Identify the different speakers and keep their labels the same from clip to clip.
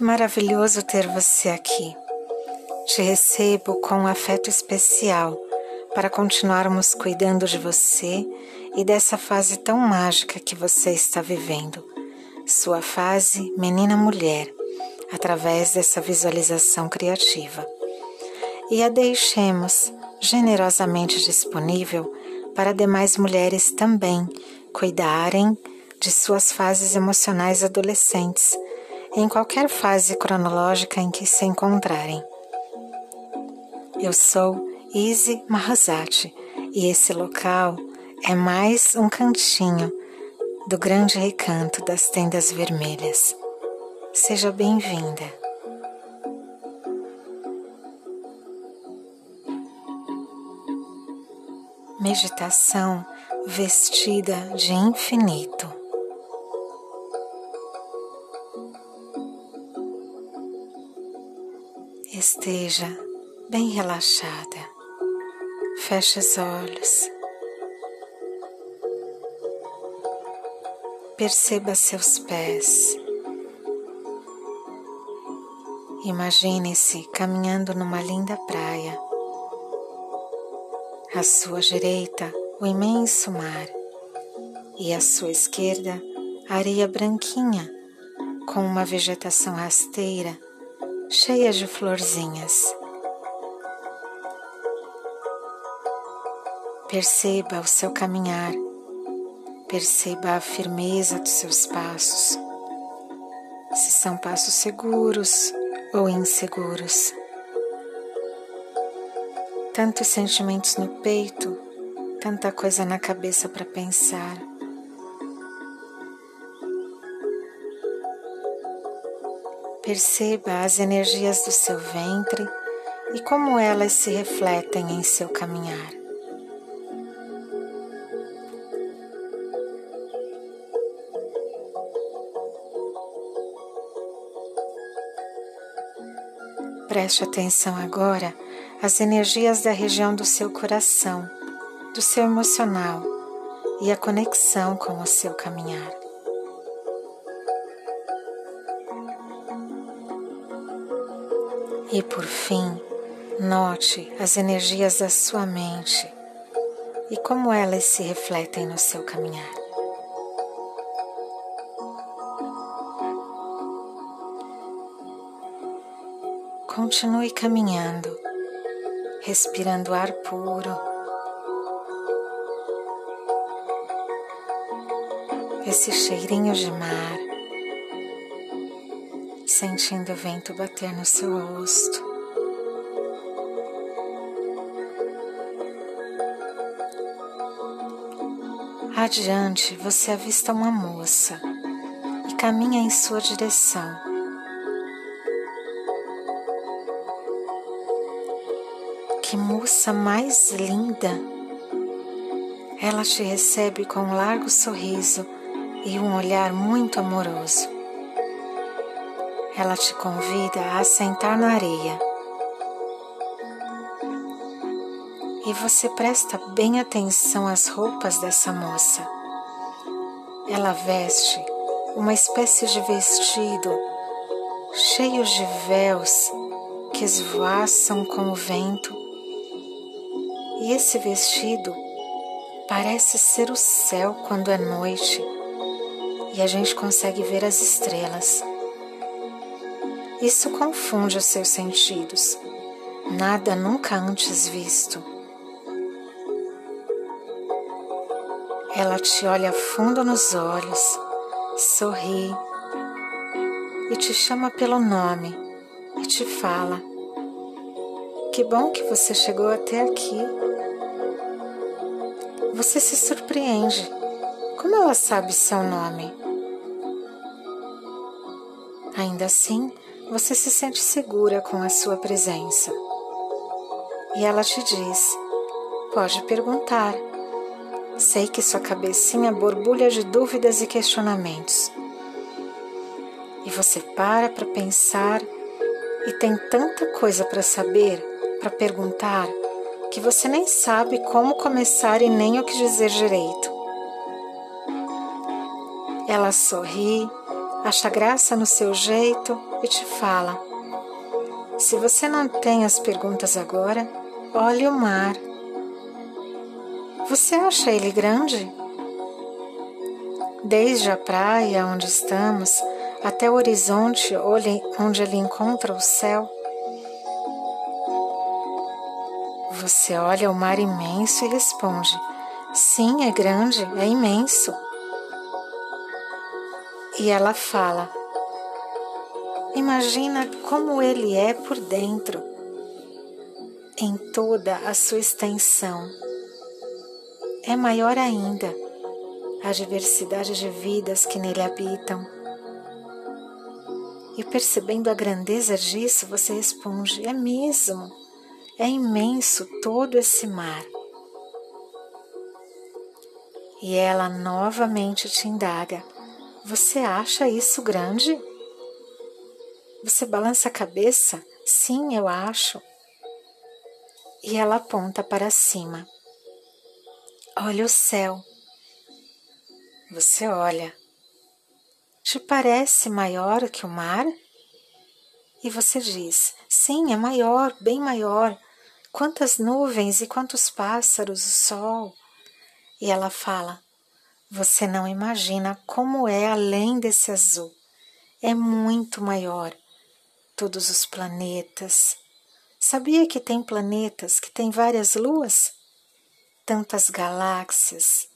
Speaker 1: Que maravilhoso ter você aqui. Te recebo com um afeto especial para continuarmos cuidando de você e dessa fase tão mágica que você está vivendo, sua fase menina-mulher, através dessa visualização criativa. E a deixemos generosamente disponível para demais mulheres também cuidarem de suas fases emocionais adolescentes, em qualquer fase cronológica em que se encontrarem. Eu sou Izzy Mahazati e esse local é mais um cantinho do grande recanto das tendas vermelhas. Seja bem-vinda. Meditação vestida de infinito. Esteja bem relaxada. Feche os olhos. Perceba seus pés. Imagine-se caminhando numa linda praia. À sua direita, o imenso mar, e à sua esquerda, areia branquinha, com uma vegetação rasteira, cheia de florzinhas. Perceba o seu caminhar Perceba a firmeza dos seus passos, se são passos seguros ou inseguros. Tantos sentimentos no peito, tanta coisa na cabeça para pensar. Perceba as energias do seu ventre e como elas se refletem em seu caminhar. Preste atenção agora às energias da região do seu coração, do seu emocional e a conexão com o seu caminhar. E por fim, note as energias da sua mente e como elas se refletem no seu caminhar. Continue caminhando, respirando ar puro. Esse cheirinho de mar, sentindo o vento bater no seu rosto. Adiante, você avista uma moça e caminha em sua direção. Que moça mais linda! Ela te recebe com um largo sorriso e um olhar muito amoroso. Ela te convida a sentar na areia. E você presta bem atenção às roupas dessa moça. Ela veste uma espécie de vestido cheio de véus que esvoaçam com o vento e esse vestido parece ser o céu quando é noite e a gente consegue ver as estrelas. Isso confunde os seus sentidos, nada nunca antes visto. Ela te olha fundo nos olhos, sorri e te chama pelo nome e te fala: Que bom que você chegou até aqui. Você se surpreende. Como ela sabe seu nome? Ainda assim, você se sente segura com a sua presença. E ela te diz: pode perguntar. Sei que sua cabecinha borbulha de dúvidas e questionamentos. E você para para pensar e tem tanta coisa para saber, para perguntar que você nem sabe como começar e nem o que dizer direito. Ela sorri, acha graça no seu jeito e te fala: Se você não tem as perguntas agora, olhe o mar. Você acha ele grande? Desde a praia onde estamos até o horizonte onde ele encontra o céu, você olha o mar imenso e responde: Sim, é grande, é imenso. E ela fala: Imagina como ele é por dentro, em toda a sua extensão. É maior ainda a diversidade de vidas que nele habitam. E percebendo a grandeza disso, você responde: É mesmo, é imenso todo esse mar. E ela novamente te indaga: você acha isso grande? Você balança a cabeça? Sim, eu acho. E ela aponta para cima. Olha o céu. Você olha. Te parece maior que o mar? E você diz: Sim, é maior, bem maior. Quantas nuvens e quantos pássaros, o sol. E ela fala: você não imagina como é além desse azul. É muito maior. Todos os planetas. Sabia que tem planetas que têm várias luas? Tantas galáxias.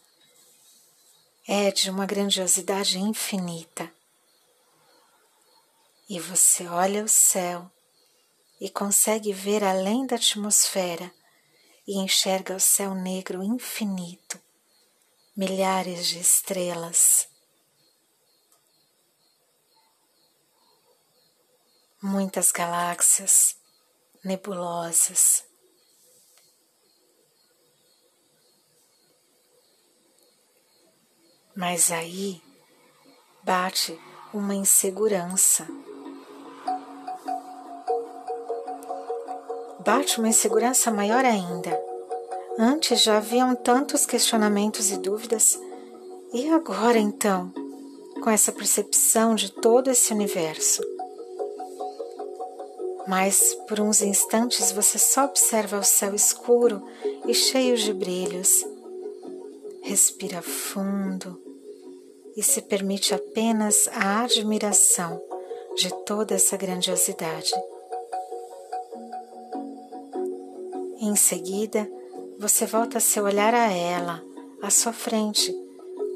Speaker 1: É de uma grandiosidade infinita. E você olha o céu e consegue ver além da atmosfera e enxerga o céu negro infinito milhares de estrelas, muitas galáxias nebulosas. Mas aí bate uma insegurança. Bate uma insegurança maior ainda Antes já haviam tantos questionamentos e dúvidas, e agora então, com essa percepção de todo esse universo? Mas por uns instantes você só observa o céu escuro e cheio de brilhos. Respira fundo e se permite apenas a admiração de toda essa grandiosidade. Em seguida, você volta seu olhar a ela, à sua frente,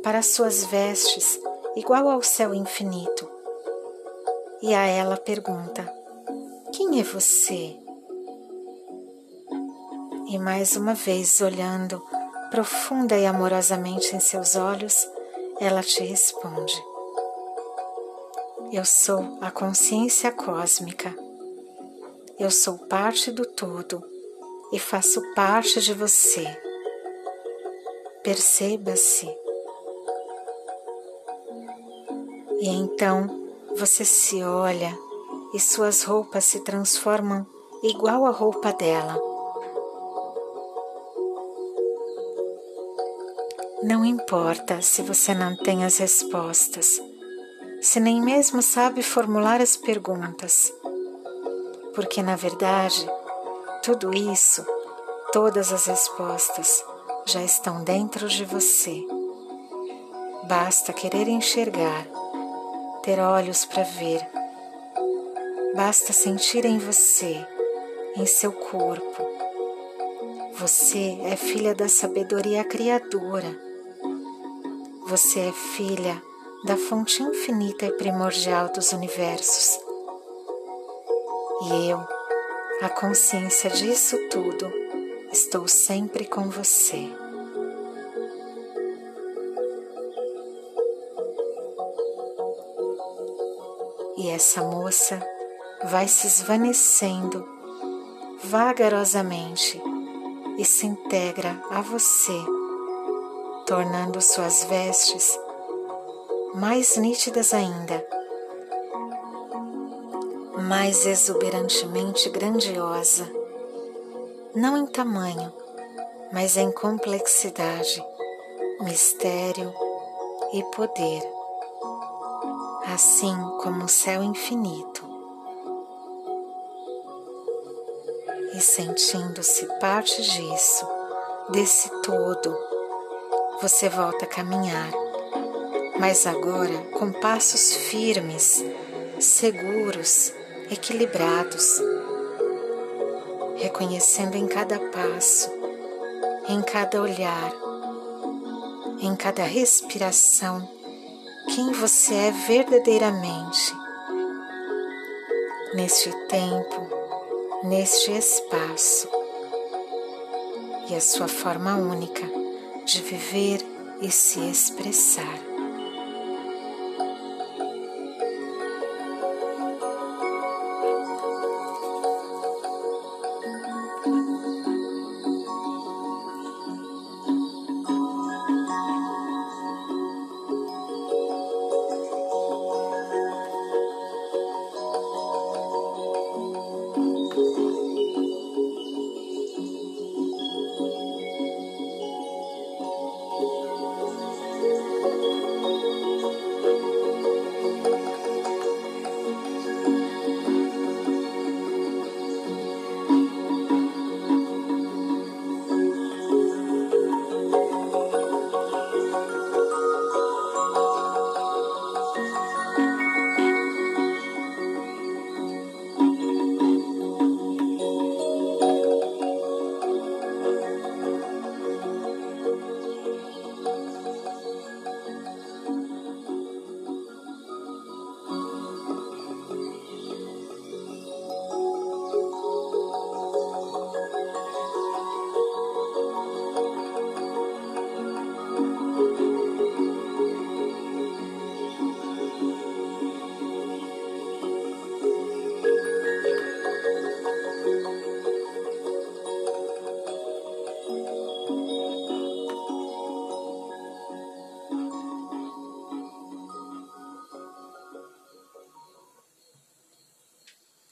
Speaker 1: para suas vestes, igual ao céu infinito. E a ela pergunta: Quem é você? E mais uma vez, olhando profunda e amorosamente em seus olhos, ela te responde: Eu sou a consciência cósmica. Eu sou parte do todo e faço parte de você. Perceba-se. E então você se olha e suas roupas se transformam igual a roupa dela. Não importa se você não tem as respostas, se nem mesmo sabe formular as perguntas, porque na verdade tudo isso, todas as respostas já estão dentro de você. Basta querer enxergar, ter olhos para ver. Basta sentir em você, em seu corpo. Você é filha da sabedoria criadora. Você é filha da fonte infinita e primordial dos universos. E eu a consciência disso tudo, estou sempre com você. E essa moça vai se esvanecendo vagarosamente e se integra a você, tornando suas vestes mais nítidas ainda mais exuberantemente grandiosa, não em tamanho, mas em complexidade, mistério e poder, assim como o céu infinito. E sentindo-se parte disso, desse todo, você volta a caminhar, mas agora com passos firmes, seguros, equilibrados, reconhecendo em cada passo, em cada olhar, em cada respiração, quem você é verdadeiramente. Neste tempo, neste espaço, e a sua forma única de viver e se expressar.